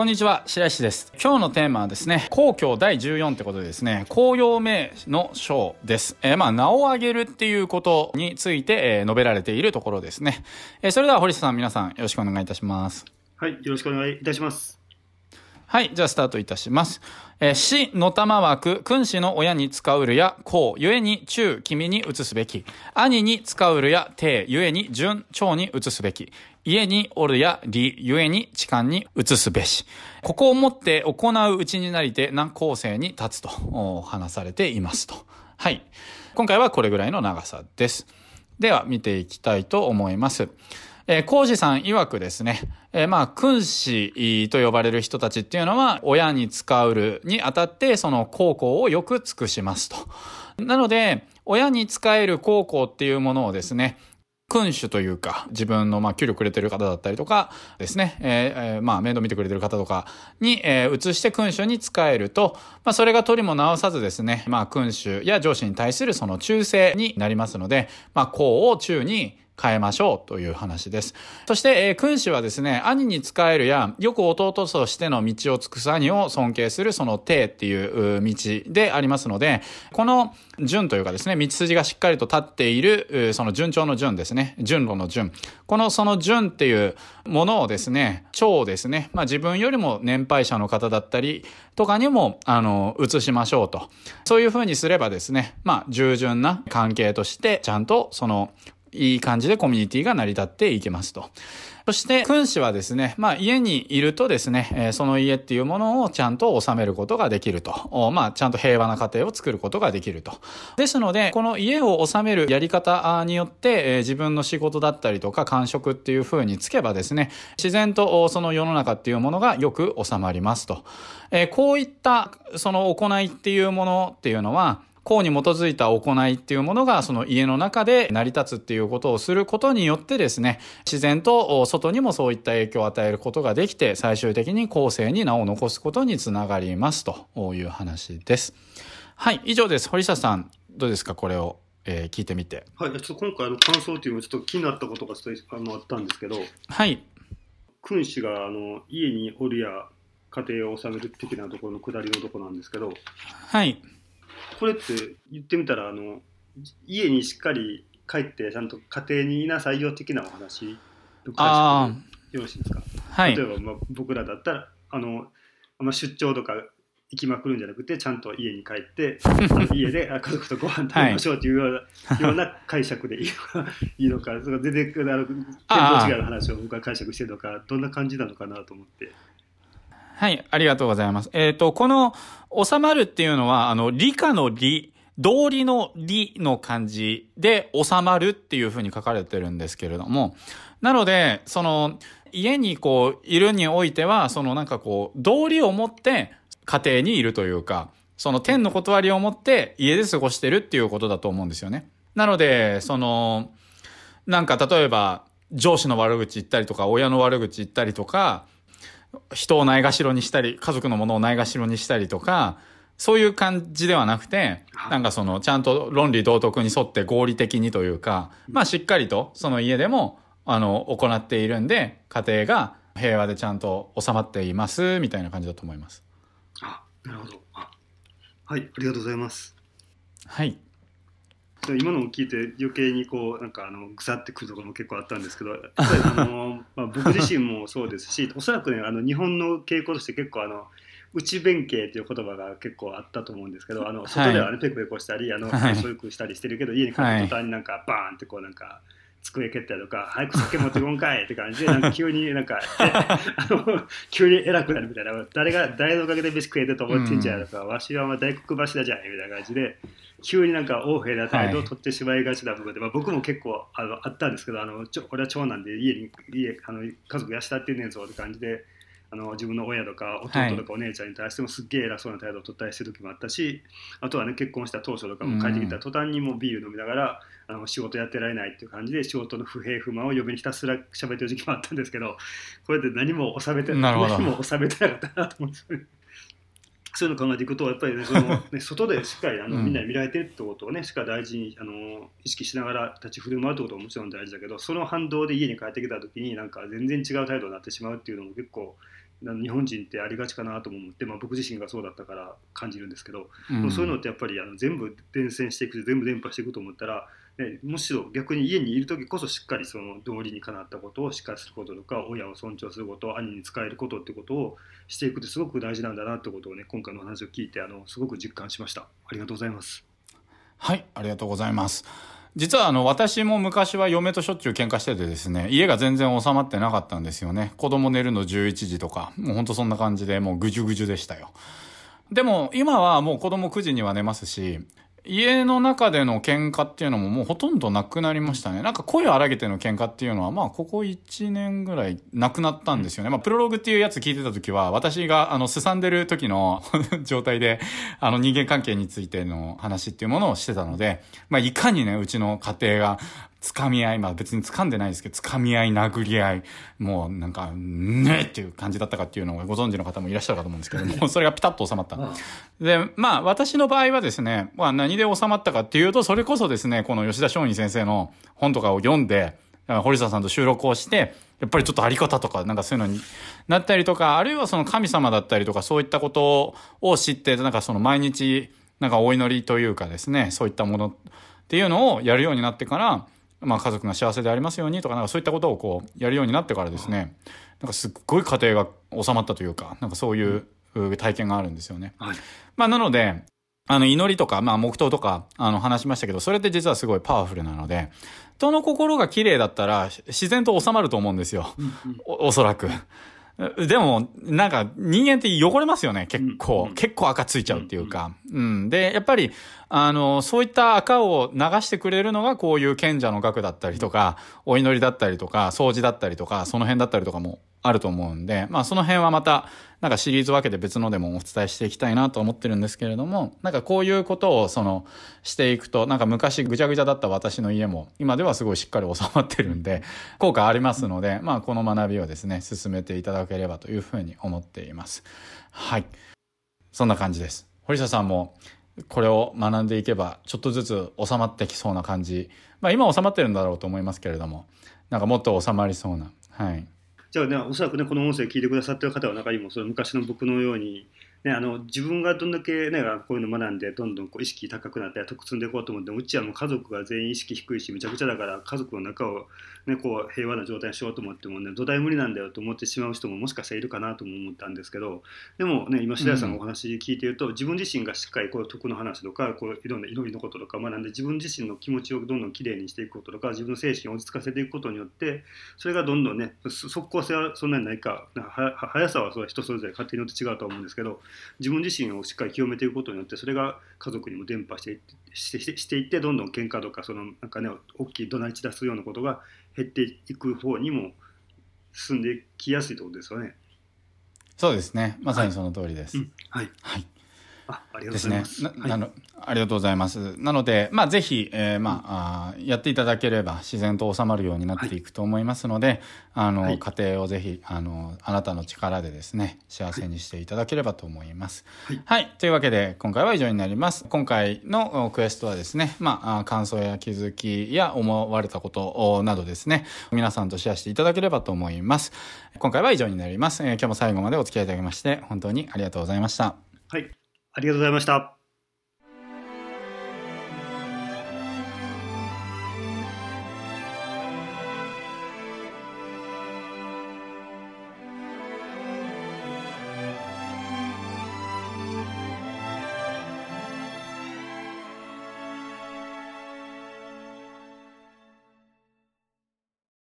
こんにちは白石です今日のテーマはですね皇居第14ってことでですね公用名の章です、えー、まあ名を挙げるっていうことについて、えー、述べられているところですね、えー、それでは堀下さん皆さんよろしくお願いいたしますはいよろしくお願いいたしますはい、じゃあスタートいたします。えー、死の玉枠、君子の親に使うるや、公、ゆえに中、君に移すべき。兄に使うるや、帝、ゆえに順、長に移すべき。家におるや、理、ゆえに痴漢に移すべし。ここをもって行ううちになりて、難後世に立つと話されていますと。はい。今回はこれぐらいの長さです。では、見ていきたいと思います。えー、浩二さん曰くですね、えー、まあ、君子と呼ばれる人たちっていうのは、親に使うるにあたって、その孝行をよく尽くしますと。なので、親に使える孝行っていうものをですね、君主というか、自分のまあ給料くれてる方だったりとかですね、えー、まあ面倒見てくれてる方とかに、えー、移して君主に使えると、まあそれが取りも直さずですね、まあ君主や上司に対するその忠誠になりますので、まあ公を中に変えましょうという話です。そして、えー、君主はですね、兄に仕えるや、よく弟としての道を尽くす兄を尊敬するその帝っていう道でありますので、この順というかですね、道筋がしっかりと立っている、その順調の順ですね、順路の順。このその順っていうものをですね、長をですね、まあ自分よりも年配者の方だったりとかにも、あの、移しましょうと。そういうふうにすればですね、まあ従順な関係として、ちゃんとそのいい感じでコミュニティが成り立っていけますと。そして、君子はですね、まあ家にいるとですね、え、その家っていうものをちゃんと収めることができると。まあちゃんと平和な家庭を作ることができると。ですので、この家を収めるやり方によって、え、自分の仕事だったりとか感触っていう風につけばですね、自然とその世の中っていうものがよく収まりますと。え、こういったその行いっていうものっていうのは、公に基づいた行いっていうものがその家の中で成り立つっていうことをすることによってですね、自然と外にもそういった影響を与えることができて、最終的に後世に名を残すことにつながりますという話です。はい、以上です。堀下さん、どうですか？これを、えー、聞いてみて。はい、ちょっと今回の感想というのはちょっと気になったことがちょっとあのあったんですけど、はい。君主があの家におるや家庭を治める的なところの下りのところなんですけど、はい。これって言ってみたらあの家にしっかり帰ってちゃんと家庭にいなさいよ的なお話？あよろしいですか、はい、例えば、まあ、僕らだったらあの、まあ、出張とか行きまくるんじゃなくてちゃんと家に帰って 家で家族とご飯食べましょうというようなはい、ような解釈でいいのかいいのかそれ全然あの見当違いの話を僕は解釈してるのかどんな感じなのかなと思って。はい、ありがとうございます。えっ、ー、と、この、収まるっていうのは、あの、理科の理、道理の理の漢字で収まるっていうふうに書かれてるんですけれども、なので、その、家にこう、いるにおいては、そのなんかこう、道理を持って家庭にいるというか、その天の断りを持って家で過ごしてるっていうことだと思うんですよね。なので、その、なんか例えば、上司の悪口言ったりとか、親の悪口言ったりとか、人をないがしろにしたり、家族のものをないがしろにしたりとか、そういう感じではなくて、なんかその、ちゃんと論理道徳に沿って合理的にというか、まあしっかりとその家でも、あの、行っているんで、家庭が平和でちゃんと収まっています、みたいな感じだと思います。あ、なるほど。あはい、ありがとうございます。はい。今のを聞いて余計にこうなんかあのぐさってくるところも結構あったんですけどあの、まあ、僕自身もそうですしおそらくねあの日本の傾向として結構あの内弁慶という言葉が結構あったと思うんですけどあの外ではね、ペコペコしたりあの、はい、そういうくしたりしてるけど家に帰った途端になんかバーンってこうなんか。机蹴ったりとか、早く酒持ってこんかいって感じで、なんか急になんか、あの、急に偉くなるみたいな、誰が、誰のおかげで飯食えてると思ってんじゃんとか、うん、わしは大黒柱じゃんみたいな感じで、急になんか横柄な態度を取ってしまいがちな部分で、はい、まあ、僕も結構あのあったんですけどあのちょ俺は長男で家に家あの家族養ってんねんぞって感じであの自分の親とか弟とかお姉ちゃんに対してもすっげえ偉そうな態度を取ったりしてる時もあったしあとはね結婚した当初とかも帰ってきた途端にもビール飲みながら、あの仕事やってられないっていう感じで仕事の不平不満を呼びにひたすら喋ってる時期もあったんですけどこれで何も収めて何も収めてなかったなと思って。そういうのを考えていくとやっぱりねその ね外でしっかりあの、みんなに見られてるってことをねしっかり大事にあの意識しながら立ち振る舞うってことももちろん大事だけどその反動で家に帰ってきた時になんか全然違う態度になってしまうっていうのも結構日本人ってありがちかなと思って、まあ、僕自身がそうだったから感じるんですけど、うん。そういうのってやっぱりあの全部伝染していく全部伝播していくと思ったら、ね、むしろ逆に家にいる時こそしっかりその道理にかなったことをしっかりすることとか親を尊重すること兄に仕えることってことをしていくってすごく大事なんだなってことをね今回の話を聞いてあのすごく実感しました。ありがとうございます。はい、ありがとうございます。実はあの私も昔は嫁としょっちゅう喧嘩しててですね家が全然収まってなかったんですよね。子供寝るの11時とかもうほんとそんな感じでもうぐじゅぐじゅでしたよ。でも今はもう子供9時には寝ますし家の中での喧嘩っていうのももうほとんどなくなりましたね。なんか声を荒げての喧嘩っていうのはまあここ1年ぐらいなくなったんですよね。まあプロローグっていうやつ聞いてた時は私があのすさんでる時の 状態であの人間関係についての話っていうものをしてたので、まあいかにねうちの家庭が掴み合い、まあ別に掴んでないですけど、掴み合い、殴り合い、もうなんか、ねっていう感じだったかっていうのをご存知の方もいらっしゃるかと思うんですけども、それがピタッと収まった。で、まあ私の場合はですね、まあ何で収まったかっていうと、それこそですね、この吉田松陰先生の本とかを読んで、堀沢さんと収録をして、やっぱりちょっとあり方とか、なんかそういうのになったりとか、あるいはその神様だったりとか、そういったことを知って、なんかその毎日、なんかお祈りというかですね、そういったものっていうのをやるようになってから、まあ家族が幸せでありますようにとか、なんかそういったことをこう、やるようになってからですね、なんかすっごい家庭が収まったというか、なんかそういう体験があるんですよね。はいまあなので、あの祈りとか、まあ黙祷とか、あの話しましたけど、それって実はすごいパワフルなので、人の心が綺麗だったら自然と収まると思うんですよ。おおそらく。でも、なんか人間って汚れますよね、結構。うん結構赤ついちゃうっていうか。うん。で、やっぱり、あの、そういった赤を流してくれるのがこういう賢者の学だったりとか、お祈りだったりとか、掃除だったりとか、その辺だったりとかもあると思うんで、まあその辺はまた、なんかシリーズ分けて別のでもお伝えしていきたいなと思ってるんですけれども、なんかこういうことをその、していくと、なんか昔ぐちゃぐちゃだった私の家も、今ではすごいしっかり収まってるんで、効果ありますので、まあこの学びをですね、進めていただければというふうに思っています。はい。そんな感じです。堀下さんも、これを学んでいけば、ちょっとずつ収まってきそうな感じ。まあ今収まってるんだろうと思いますけれども、なんかもっと収まりそうな。はい。じゃあね、おそらくね、この音声聞いてくださってる方の中にも、その昔の僕のように、ね、あの自分がどんだけ、ね、こういうの学んで、どんどんこう意識高くなったり、得積んでいこうと思っても、うちはもう家族が全員意識低いし、めちゃくちゃだから、家族の中を、ね、こう平和な状態にしようと思ってもね、土台無理なんだよと思ってしまう人ももしかしたらいるかなとも思ったんですけど、でもね、今、白谷さんのお話聞いていると、自分自身がしっかりこう徳の話とか、こういろんな祈りのこととか学んで、自分自身の気持ちをどんどんきれいにしていくこととか、自分の精神を落ち着かせていくことによって、それがどんどんね、そ即効性はそんなにないか、速さはそれは人それぞれ勝手によって違うと思うんですけど、自分自身をしっかり清めていくことによって、それが家族にも伝播していってしてしてしていって、どんどん喧嘩とか、そのなんかね、大きい怒鳴り散らすようなことが減っていく方にも進んできやすいってことですよね。そうですね。まさにその通りです。うん、はい。はい。あありがとうございます。。なはいなのありがとうございます。なので、まあ、ぜひ、えーまあ、やっていただければ自然と収まるようになっていくと思いますので、あの、はい家庭をぜひ、あの、あなたの力でですね、幸せにしていただければと思います。はいはい。というわけで、今回は以上になります。今回のおクエストはですね、まあ感想や気づきや思われたことおなどですね、皆さんとシェアしていただければと思います。今回は以上になります。えー今日も最後までお付き合いいただきまして、本当にありがとうございました。はい。ありがとうございました。